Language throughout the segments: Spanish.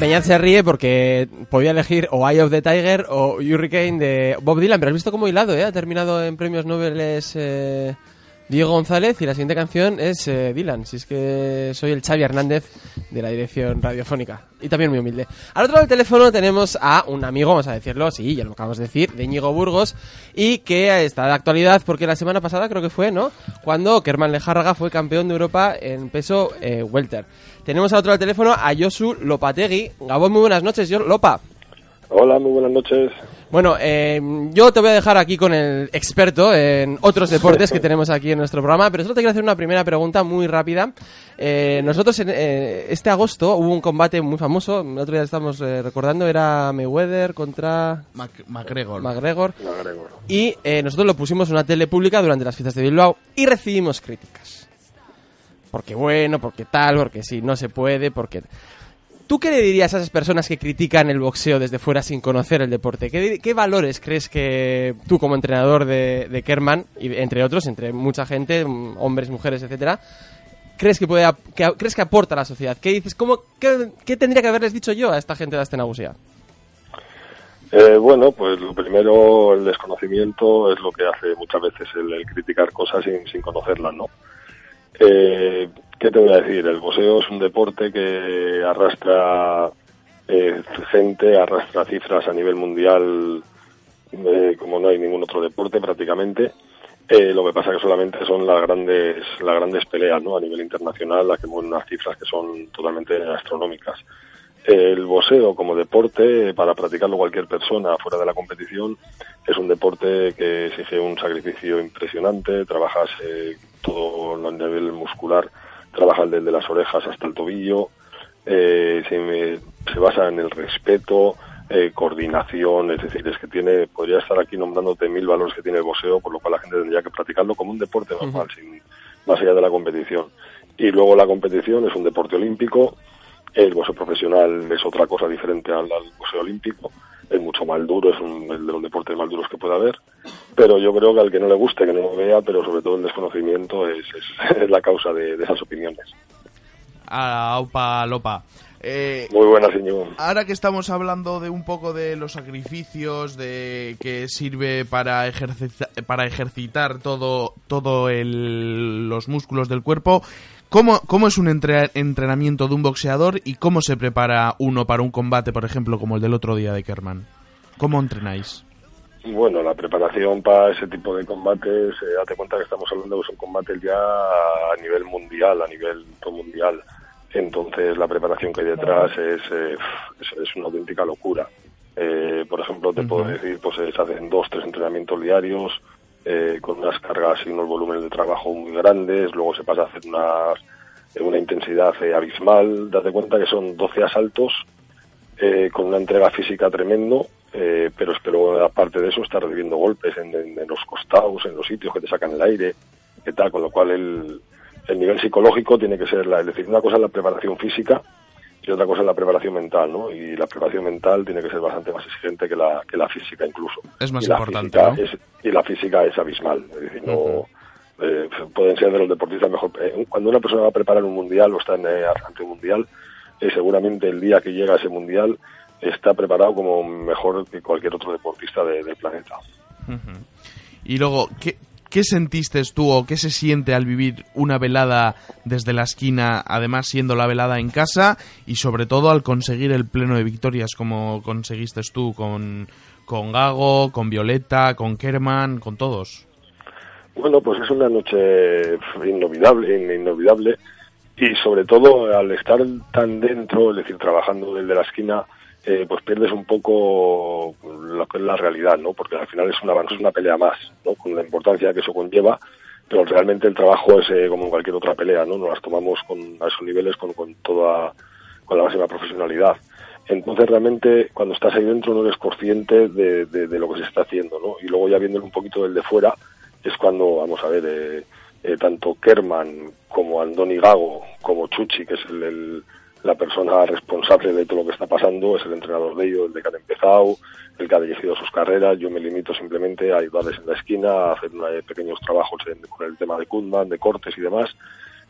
Beñat se ríe porque podía elegir o Eye of the Tiger o Hurricane de Bob Dylan, pero has visto cómo hilado, ¿eh? Ha terminado en premios Nobel eh, Diego González y la siguiente canción es eh, Dylan, si es que soy el Xavi Hernández de la dirección radiofónica y también muy humilde. Al otro lado del teléfono tenemos a un amigo, vamos a decirlo, sí, ya lo acabamos de decir, de Íñigo Burgos y que está de actualidad porque la semana pasada creo que fue, ¿no? Cuando Kerman Lejárraga fue campeón de Europa en peso eh, welter. Tenemos al otro lado del teléfono a Josu Lopategui. Gabón, muy buenas noches, Lopa. Hola, muy buenas noches. Bueno, eh, yo te voy a dejar aquí con el experto en otros deportes que tenemos aquí en nuestro programa, pero solo te quiero hacer una primera pregunta muy rápida. Eh, nosotros en, eh, este agosto hubo un combate muy famoso, el otro día estamos eh, recordando, era Mayweather contra McGregor. McGregor. McGregor. Y eh, nosotros lo pusimos en una tele pública durante las fiestas de Bilbao y recibimos críticas. Porque bueno, porque tal, porque sí, no se puede, porque... ¿Tú qué le dirías a esas personas que critican el boxeo desde fuera sin conocer el deporte? ¿Qué, valores crees que tú como entrenador de, Kerman, y entre otros, entre mucha gente, hombres, mujeres, etcétera, crees que puede que, crees que aporta a la sociedad? ¿Qué dices? ¿Cómo, qué, tendría que haberles dicho yo a esta gente de Astenagusia? Eh, bueno, pues lo primero, el desconocimiento es lo que hace muchas veces el, el criticar cosas sin, sin conocerlas, ¿no? Eh, ¿Qué te voy a decir? El boxeo es un deporte que arrastra eh, gente, arrastra cifras a nivel mundial eh, como no hay ningún otro deporte prácticamente. Eh, lo que pasa que solamente son las grandes, las grandes peleas, ¿no? A nivel internacional, las que mueven unas cifras que son totalmente astronómicas. El boxeo como deporte, para practicarlo cualquier persona fuera de la competición, es un deporte que exige un sacrificio impresionante, trabajas eh, todo a nivel muscular, trabajas desde las orejas hasta el tobillo, eh, se, me- se basa en el respeto, eh, coordinación, es decir, es que tiene, podría estar aquí nombrándote mil valores que tiene el boxeo, por lo cual la gente tendría que practicarlo como un deporte normal, sin, más allá de la competición. Y luego la competición es un deporte olímpico, el boxeo profesional es otra cosa diferente al, al boxeo olímpico, es mucho más duro, es un, el de los deportes más duros que puede haber, pero yo creo que al que no le guste, que no lo vea, pero sobre todo el desconocimiento es, es, es la causa de, de esas opiniones. A Aupa Lopa. Eh, Muy buenas, Íñigo. ahora que estamos hablando de un poco de los sacrificios, de que sirve para, ejercita- para ejercitar todo, todo el- los músculos del cuerpo, ¿cómo, cómo es un entre- entrenamiento de un boxeador y cómo se prepara uno para un combate, por ejemplo, como el del otro día de Kerman? ¿Cómo entrenáis? Bueno, la preparación para ese tipo de combates, eh, date cuenta que estamos hablando que son combates ya a nivel mundial, a nivel todo mundial. Entonces la preparación que hay detrás es, eh, es, es una auténtica locura. Eh, por ejemplo, te puedo decir, pues eh, se hacen dos, tres entrenamientos diarios eh, con unas cargas y unos volúmenes de trabajo muy grandes, luego se pasa a hacer una, una intensidad eh, abismal. Date cuenta que son 12 asaltos eh, con una entrega física tremendo, eh, pero pero aparte de eso está recibiendo golpes en, en- en los costados, en los sitios que te sacan el aire, que tal, con lo cual el, el nivel psicológico tiene que ser, la, es decir, una cosa es la preparación física y otra cosa es la preparación mental, ¿no? Y la preparación mental tiene que ser bastante más exigente que la, que la física incluso. Es más Y importante, ¿no? es- y la física es abismal, es decir, no... eh, pueden ser de los deportistas mejor. eh, cuando una persona va a preparar un mundial o está en, eh, ante un mundial, eh, seguramente el día que llega a ese mundial está preparado como mejor que cualquier otro deportista de- del planeta. Y luego, ¿qué, ¿qué sentiste tú o qué se siente al vivir una velada desde la esquina, además siendo la velada en casa y sobre todo al conseguir el pleno de victorias como conseguiste tú con, con Gago, con Violeta, con Kerman, con todos? Bueno, pues es una noche inolvidable, inolvidable y sobre todo al estar tan dentro, es decir, trabajando desde la esquina, eh, pues pierdes un poco lo que es la realidad, ¿no? Porque al final es una, es una pelea más, ¿no? Con la importancia que eso conlleva, pero realmente el trabajo es eh, como en cualquier otra pelea, ¿no? Nos las tomamos con, a esos niveles con, con toda, con la máxima profesionalidad. Entonces realmente cuando estás ahí dentro no eres consciente de, de, lo que se está haciendo, ¿no? Y luego ya viendo un poquito del de fuera es cuando, vamos a ver, eh, eh, tanto Kerman como Andoni Gago, como Chuchi, que es el, la persona responsable de todo lo que está pasando, es el entrenador de ellos, el de que han empezado, el que ha dirigido sus carreras. Yo me limito simplemente a ayudarles en la esquina, a hacer eh, pequeños trabajos con el tema de Kundman, de cortes y demás,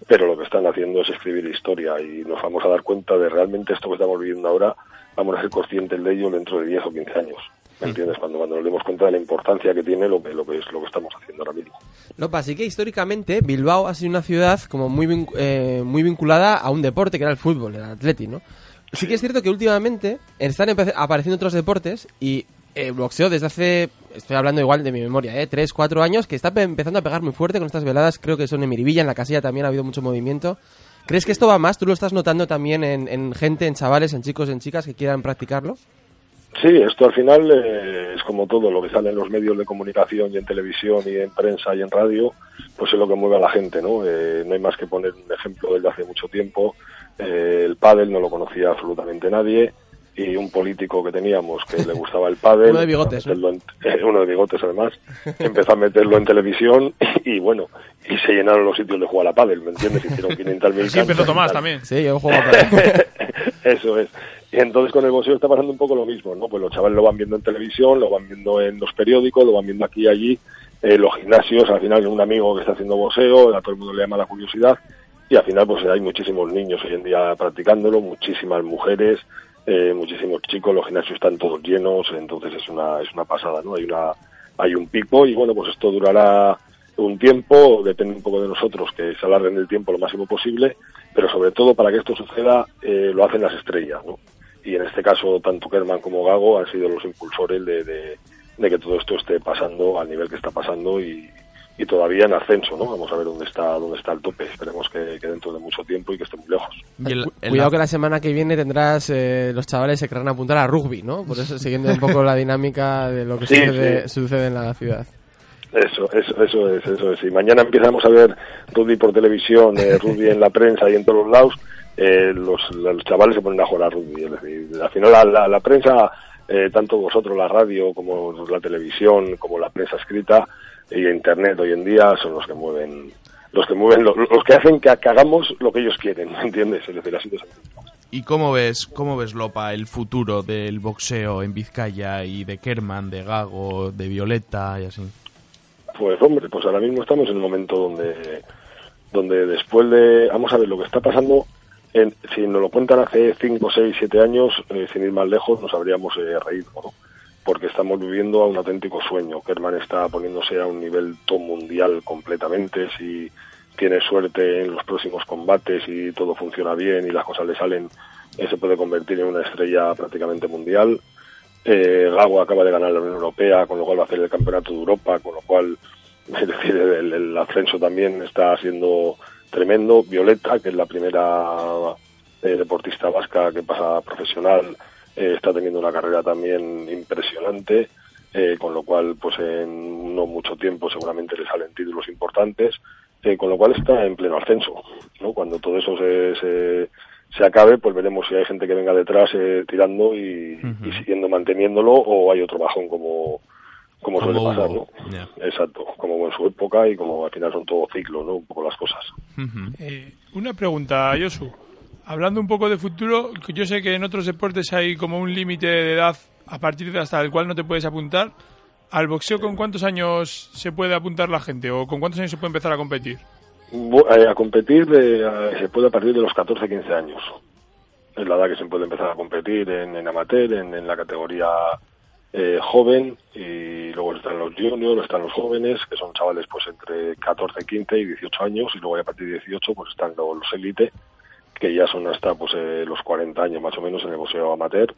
pero lo que están haciendo es escribir historia y nos vamos a dar cuenta de realmente esto que estamos viviendo ahora, vamos a ser conscientes de ello dentro de 10 o 15 años. ¿Me entiendes? Cuando, cuando nos demos cuenta de la importancia que tiene lo que, lo que es lo que estamos haciendo ahora mismo. No, así que históricamente Bilbao ha sido una ciudad como muy, eh, muy vinculada a un deporte que era el fútbol, el atleti, ¿no? Sí que es cierto que últimamente están apareciendo otros deportes y el eh, boxeo desde hace, estoy hablando igual de mi memoria, ¿eh? 3, 4 años, que está empezando a pegar muy fuerte con estas veladas, creo que son en Miribilla, en la casilla también ha habido mucho movimiento. ¿Crees que esto va más? ¿Tú lo estás notando también en, en gente, en chavales, en chicos, en chicas que quieran practicarlo? Sí, esto al final eh, es como todo lo que sale en los medios de comunicación y en televisión y en prensa y en radio, pues es lo que mueve a la gente, ¿no? Eh, no hay más que poner un ejemplo desde hace mucho tiempo. Eh, el pádel no lo conocía absolutamente nadie y un político que teníamos que le gustaba el pádel, uno de bigotes, uno de bigotes además, empezó a meterlo en televisión y, bueno, y se llenaron los sitios de jugar a pádel, ¿me entiendes? Hicieron 500.000 Sí, empezó Tomás también. Sí, yo juego a pádel. Eso es. Y entonces con el boxeo está pasando un poco lo mismo, ¿no? Pues los chavales lo van viendo en televisión, lo van viendo en los periódicos, lo van viendo aquí y allí, eh, los gimnasios, al final un amigo que está haciendo boxeo, a todo el mundo le llama la curiosidad, y al final pues hay muchísimos niños hoy en día practicándolo, muchísimas mujeres, eh, muchísimos chicos, los gimnasios están todos llenos, entonces es una, es una pasada, ¿no? Hay una, hay un pico y bueno, pues esto durará un tiempo, depende un poco de nosotros que se alarguen el tiempo lo máximo posible, pero sobre todo para que esto suceda eh, lo hacen las estrellas, ¿no? y en este caso tanto Kerman como Gago han sido los impulsores de, de, que todo esto esté pasando al nivel que está pasando y, y, todavía en ascenso, ¿no? Vamos a ver dónde está dónde está el tope. Esperemos que, que dentro de mucho tiempo y que esté muy lejos. Cuidado que la semana que viene tendrás eh, los chavales se querrán apuntar a rugby, ¿no? Por eso siguiendo un poco la dinámica de lo que sucede, sucede en la ciudad. Eso, eso, eso es, eso es. Y mañana empezamos a ver rugby por televisión, eh, rugby en la prensa y en todos los lados eh, los, los, chavales se ponen a jugar a rugby. al final la, la, prensa, eh, tanto vosotros, la radio, como la televisión, como la prensa escrita y internet hoy en día son los que mueven, los que mueven, los, que hacen que, hagamos lo que ellos quieren, ¿entiendes? Es decir, así ¿Y cómo ves, cómo ves, Lopa, el futuro del boxeo en Vizcaya y de Kerman, de Gago, de Violeta y así? Pues hombre, pues ahora mismo estamos en un momento donde, donde después de, vamos a ver, lo que está pasando si nos lo cuentan hace 5, 6, 7 años, eh, sin ir más lejos, nos habríamos eh, reído, ¿no? porque estamos viviendo a un auténtico sueño. Kerman está poniéndose a un nivel top mundial completamente. Si tiene suerte en los próximos combates y todo funciona bien y las cosas le salen, se puede convertir en una estrella prácticamente mundial. Eh, Gago acaba de ganar la Unión Europea, con lo cual va a hacer el Campeonato de Europa, con lo cual, es decir, el ascenso también está siendo tremendo. Violeta, que es la primera eh, deportista vasca que pasa profesional, eh, está teniendo una carrera también impresionante, eh, con lo cual, pues en no mucho tiempo seguramente le salen títulos importantes, con lo cual está en pleno ascenso. ¿no? Cuando todo eso se, se, se, acabe, pues veremos si hay gente que venga detrás tirando y, y siguiendo manteniéndolo o hay otro bajón como como, suele pasar, ¿no? Exacto, como en su época y como al final son todo ciclo, ¿no? Un poco las cosas. Eh, una pregunta, Yosu. Hablando un poco de futuro, yo sé que en otros deportes hay como un límite de edad a partir de hasta el cual no te puedes apuntar. ¿Al boxeo con cuántos años se puede apuntar la gente o con cuántos años se puede empezar a competir? Eh, a competir se puede a partir de los 14, 15 años. Es la edad que se puede empezar a competir en, amateur, en, en la categoría eh, joven y luego están los juniors, están los jóvenes, que son chavales pues entre 14, 15 y 18 años y luego a partir de 18 pues están los, los élite que ya son hasta pues eh, los 40 años más o menos en el boxeo amateur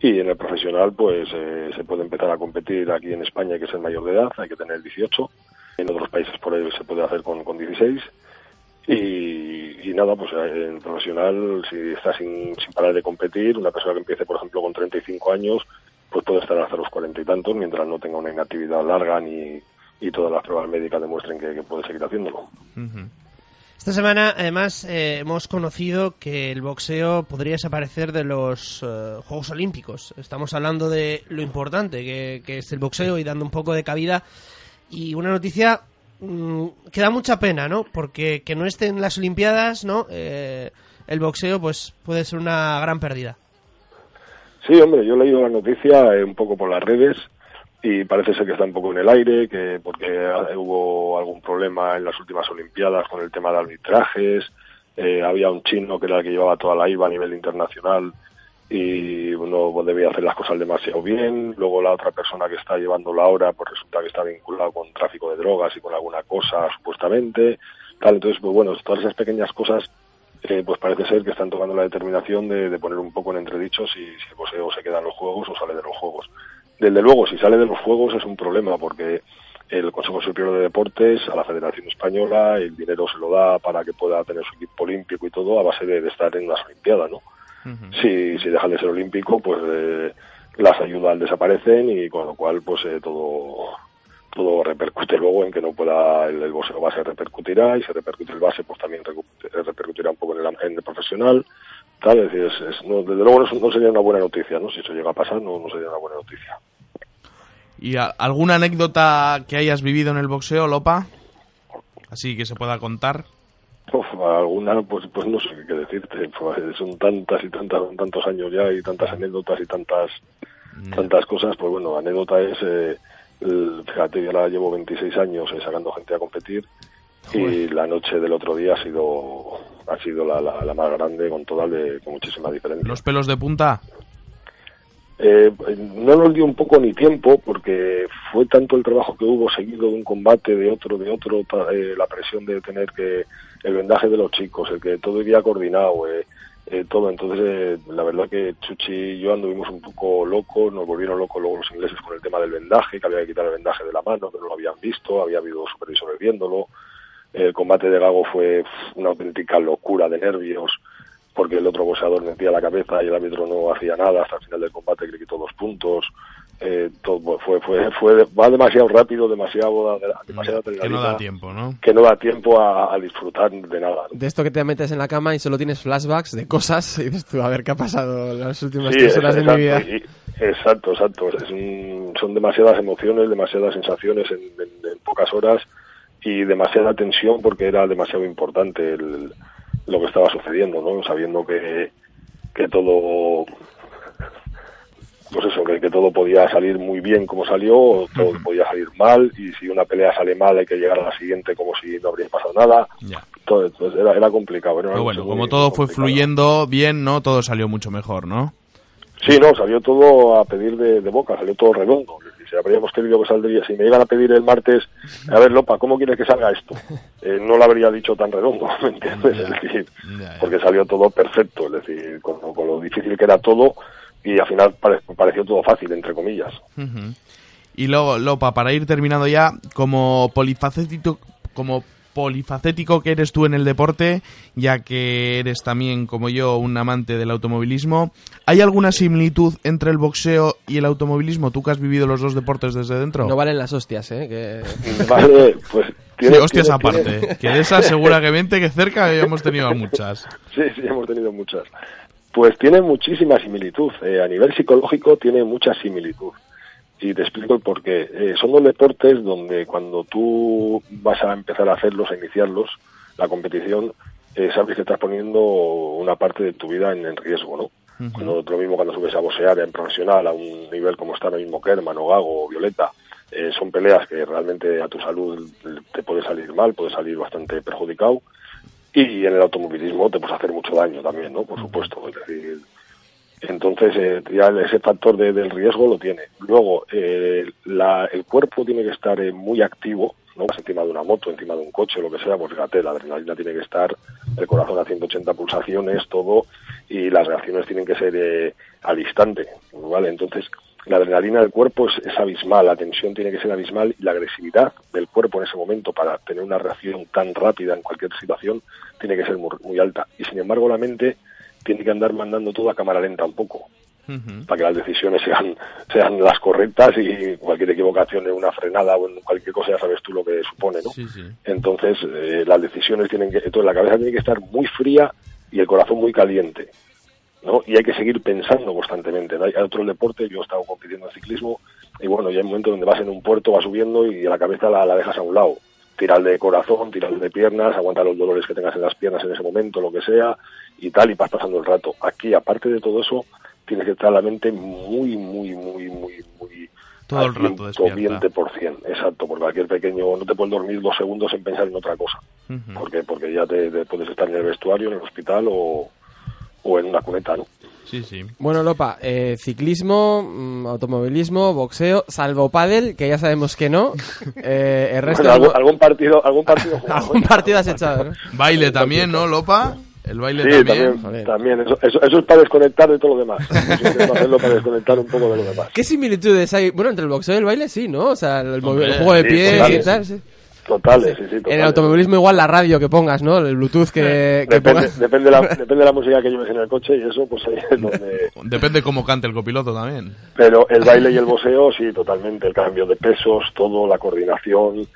y en el profesional pues eh, se puede empezar a competir aquí en España hay que ser mayor de edad, hay que tener 18 En otros países por ahí se puede hacer con, con 16. Y, y nada, pues eh, en profesional, si está sin, sin parar de competir, una persona que empiece, por ejemplo, con 35 años, pues puede estar hasta los 40 y tantos, mientras no tenga una inactividad larga ni y todas las pruebas médicas demuestren que, que puede seguir haciéndolo. Esta semana, además, eh, hemos conocido que el boxeo podría desaparecer de los eh, Juegos Olímpicos. Estamos hablando de lo importante que, que es el boxeo y dando un poco de cabida. Y una noticia mm, que da mucha pena, ¿no? Porque que no esté en las Olimpiadas, ¿no? Eh, el boxeo, pues, puede ser una gran pérdida. Sí, hombre, yo he leído la noticia eh, un poco por las redes y parece ser que está un poco en el aire, que porque hubo algún problema en las últimas Olimpiadas con el tema de arbitrajes, eh, había un chino que era el que llevaba toda la IVA a nivel internacional y uno debía hacer las cosas demasiado bien, luego la otra persona que está llevando la hora pues resulta que está vinculado con tráfico de drogas y con alguna cosa supuestamente, tal, entonces pues bueno, todas esas pequeñas cosas eh, pues parece ser que están tomando la determinación de, poner un poco en entredicho si, si el boxeo se queda en los juegos o sale de los juegos. Desde luego, si sale de los Juegos es un problema porque el Consejo Superior de Deportes a la Federación Española el dinero se lo da para que pueda tener su equipo olímpico y todo a base de, de estar en las Olimpiadas, ¿no? Si, si dejan de ser olímpico, pues eh, las ayudas desaparecen y con lo cual pues eh, todo todo repercute luego en que no pueda el, el boxeo base repercutirá y si repercute el base pues también recu- repercutirá un poco en el, en el profesional tal es decir es- es- no, desde luego no, no sería una buena noticia no si eso llega a pasar no, no sería una buena noticia ¿Y a- alguna anécdota que hayas vivido en el boxeo, Lopa? Así que se pueda contar. Uf, alguna pues pues no sé qué decirte pues, son tantas y tantas tantos años ya y tantas anécdotas y tantas tantas cosas pues bueno anécdota es eh, el- fíjate yo ahora llevo 26 años eh, sacando gente a competir y la noche del otro día ha sido ha sido la, la, la más grande con toda de con muchísima diferencia. ¿Los pelos de punta? Eh, no nos dio un poco ni tiempo porque fue tanto el trabajo que hubo seguido de un combate, de otro, de otro, eh, la presión de tener que el vendaje de los chicos, el que todo iría coordinado, eh, eh, todo. Entonces, eh, la verdad que Chuchi y yo anduvimos un poco locos, nos volvieron locos luego los ingleses con el tema del vendaje, que había que quitar el vendaje de la mano, que no lo habían visto, había habido supervisores viéndolo. El combate de Gago fue una auténtica locura de nervios porque el otro boxeador metía la cabeza y el árbitro no hacía nada hasta el final del combate que le quitó dos puntos. Eh, todo fue, fue, fue, va demasiado rápido, demasiado, demasiada Que no da tiempo, ¿no? que no da tiempo a, a disfrutar de nada. ¿no? De esto que te metes en la cama y solo tienes flashbacks de cosas y dices tú, a ver qué ha pasado las últimas Sí, tres horas de mi vida. y- exacto, exacto. Es un- son demasiadas emociones, demasiadas sensaciones en, en- en pocas horas y demasiada tensión porque era demasiado importante el- lo que estaba sucediendo, ¿no? Sabiendo que, que todo, pues eso, que, que todo podía salir muy bien como salió, o todo podía salir mal y si una pelea sale mal hay que llegar a la siguiente como si no habría pasado nada. Ya. Todo, entonces era, era complicado. Era Pero bueno, como todo fue fluyendo bien, ¿no? Todo salió mucho mejor, ¿no? Sí, no, salió todo a pedir de, de boca, salió todo redondo. Si habríamos querido que saldría, si me iban a pedir el martes, a ver, Lopa, ¿cómo quieres que salga esto? Eh, no lo habría dicho tan redondo, ¿me entiendes? Es decir, porque salió todo perfecto, es decir, con, con lo difícil que era todo y al final pare- pareció todo fácil, entre comillas. Y luego, Lopa, para ir terminando ya, como polifacético, como polifacético que eres tú en el deporte, ya que eres también, como yo, un amante del automovilismo, ¿hay alguna similitud entre el boxeo y el automovilismo? Tú que has vivido los dos deportes desde dentro. No valen las hostias, ¿eh? Que... Vale, pues... Sí, hostias tiene- aparte, tiene- que de esas seguramente que cerca habíamos tenido muchas. Sí, sí, hemos tenido muchas. Pues tiene muchísima similitud. eh, a nivel psicológico tiene mucha similitud. Y te explico el porqué. Eh, son dos deportes donde cuando tú vas a empezar a hacerlos, a iniciarlos, la competición, eh, sabes que estás poniendo una parte de tu vida en, en riesgo, ¿no? Cuando, lo mismo cuando subes a boxear en profesional a un nivel como está ahora mismo Kerman o Gago o Violeta, eh, son peleas que realmente a tu salud te puede salir mal, puede salir bastante perjudicado y en el automovilismo te puedes hacer mucho daño también, ¿no? Por supuesto. Es decir, entonces eh, ya ese factor de- del riesgo lo tiene. Luego, eh, la- el cuerpo tiene que estar eh, muy activo, ¿no? Vas encima de una moto, encima de un coche, lo que sea, pues fíjate, la adrenalina tiene que estar, el corazón a 180 pulsaciones, todo, y las reacciones tienen que ser eh, al instante, ¿vale? Entonces, la adrenalina del cuerpo es, es abismal, la tensión tiene que ser abismal y la agresividad del cuerpo en ese momento para tener una reacción tan rápida en cualquier situación tiene que ser muy, muy alta. Y sin embargo la mente tiene que andar mandando todo a cámara lenta un poco para que las decisiones sean, sean las correctas y cualquier equivocación en una frenada o en cualquier cosa ya sabes tú lo que supone, ¿no? Sí, sí. Entonces, eh, las decisiones tienen que, entonces la cabeza tiene que estar muy fría y el corazón muy caliente, ¿no? Y hay que seguir pensando constantemente. ¿no? Hay otros deportes, yo he estado compitiendo en ciclismo y bueno, ya hay momentos donde vas en un puerto, vas subiendo y la cabeza la, la dejas a un lado. Tirar de corazón, tirar de piernas, aguanta los dolores que tengas en las piernas en ese momento, lo que sea, y tal, y vas pasando el rato. Aquí, aparte de todo eso, tienes que estar la mente muy, muy, muy, muy, muy Todo el rato 120%, exacto, porque cualquier pequeño, no te puedes dormir dos segundos en pensar en otra cosa, porque porque ya te, te puedes estar en el vestuario, en el hospital o, o en una cuneta, ¿no? Sí, sí. Bueno, Lopa, eh, ciclismo, mm, automovilismo, boxeo, salvo pádel, que ya sabemos que no. Eh, el resto... Bueno, algún, algún partido, algún partido, jugado, algún partido has echado, ¿no? Baile también, ¿no, Lopa? El baile Sí, también. también. Eso, eso, eso es para desconectar de todo lo demás. Eso intento hacerlo para desconectar un poco de lo demás. ¿Qué similitudes hay? Bueno, entre el boxeo y el baile sí, ¿no? O sea, el, movi- Hombre, el juego de sí, pies y tal, sí. Totales, sí, sí, totales. En el automovilismo igual la radio que pongas, ¿no? El Bluetooth que, que Depende, pongas. depende, de la, depende de la música que lleves en el coche y eso, pues ahí es donde... Depende cómo cante el copiloto también. Pero el baile y el boxeo, sí, totalmente. El cambio de pesos, todo, la coordinación,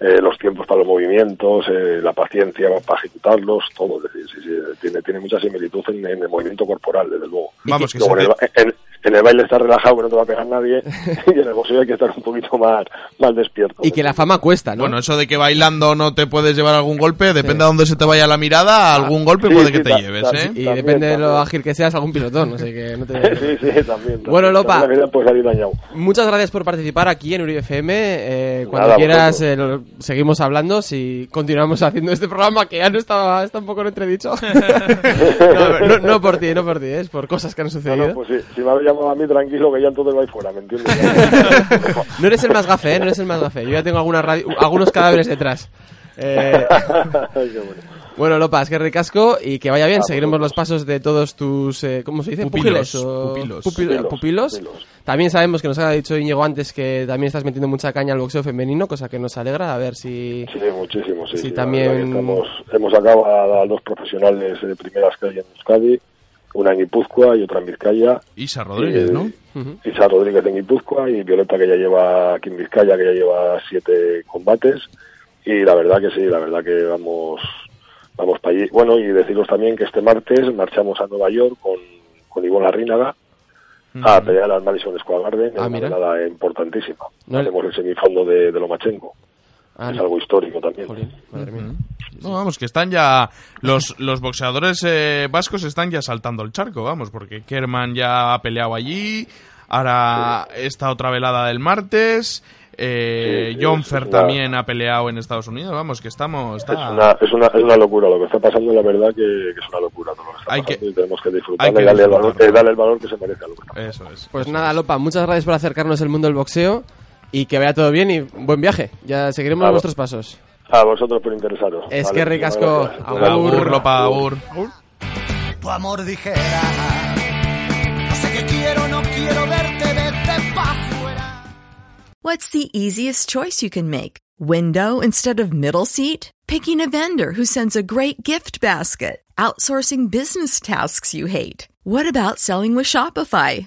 eh, los tiempos para los movimientos, eh, la paciencia para ejecutarlos, todo. Es decir, sí, sí, tiene, tiene mucha similitud en, en el movimiento corporal, desde luego. Vamos, que Luego se en, el, te- ba- en- en el baile estás relajado, que no te va a pegar nadie, y en el boxeo hay que estar un poquito más, más despierto. Y que la fama cuesta, ¿no? Bueno, eso de que bailando no te puedes llevar algún golpe, depende de dónde se te vaya la mirada, algún golpe Sí, puede sí, que te ta- lleves, ta- ¿eh? y también, depende de lo también. ágil que seas, algún pilotón, así que no te... sí, sí, también. Bueno, también. Lopa. Dañado. Muchas gracias por participar aquí en Uribe FM. Eh, cuando Nada, quieras eh, lo- seguimos hablando si continuamos haciendo este programa que ya no estaba está un poco en entredicho. no, no, no por ti, no por ti, es por cosas que han sucedido. no, pues sí, si me llamado a mí, tranquilo, que ya entonces vais fuera, ¿me entiendes? No eres el más gafe, ¿eh? No eres el más gafe. Yo ya tengo alguna radio- algunos cadáveres detrás. Eh, Ay, qué bueno. bueno, Lopas, que ricasco y que vaya bien. Ah, Seguiremos vosotros. los pasos de todos tus, eh, ¿cómo se dice? Pupilos, o- pupilos. pupil- Pupilos, pupilos. pupilos. También sabemos que nos ha dicho Íñigo antes que también estás metiendo mucha caña al boxeo femenino, cosa que nos alegra. A ver si... Sí, muchísimo, sí. Sí, sí, también- Estamos, hemos sacado a, a dos profesionales de primeras que hay en Euskadi, una en Guipúzcoa y otra en Vizcaya. Isa Rodríguez, Y, ¿no? Ujú. Isa Rodríguez en Guipúzcoa y Violeta que ya lleva aquí en Vizcaya, que ya lleva siete combates. Y la verdad que sí, la verdad que vamos vamos para allí. Bueno, y deciros también que este martes marchamos a Nueva York con, con Ivonne Larrínaga a pelear al Madison Square Garden en Ah, una importantísima. No Hacemos el semifondo de, de Lomachenko. Ah, es algo histórico también. jolín, madre mía. No, vamos, que están ya. Los, los boxeadores eh, vascos están ya saltando el charco, vamos, porque Kerman ya ha peleado allí. Ahora esta otra velada del martes. Eh, Sí, es una- también ha peleado en Estados Unidos. Vamos, que estamos. Es Está... una, es, una, es una locura lo que está pasando, la verdad que, que es una locura todo lo que está Hay pasando que- y tenemos que que y darle el, valor, eh, darle el valor que se merece a lo que está Eso es. Pues nada, Lopa, muchas gracias por acercarnos al mundo del boxeo y que vaya todo bien y buen viaje. Ya seguiremos Ah, vuestros pasos. A vosotros por interesaros. Es Vale, que ricasco. muchas gracias. Agur. Agur, Lopa, agur. tu amor dijera No sé qué quiero, no quiero verte, vete pa' fuera What's the easiest choice you can make? Window instead of middle seat? Picking a vendor who sends a great gift basket? Outsourcing business tasks you hate? What about selling with Shopify?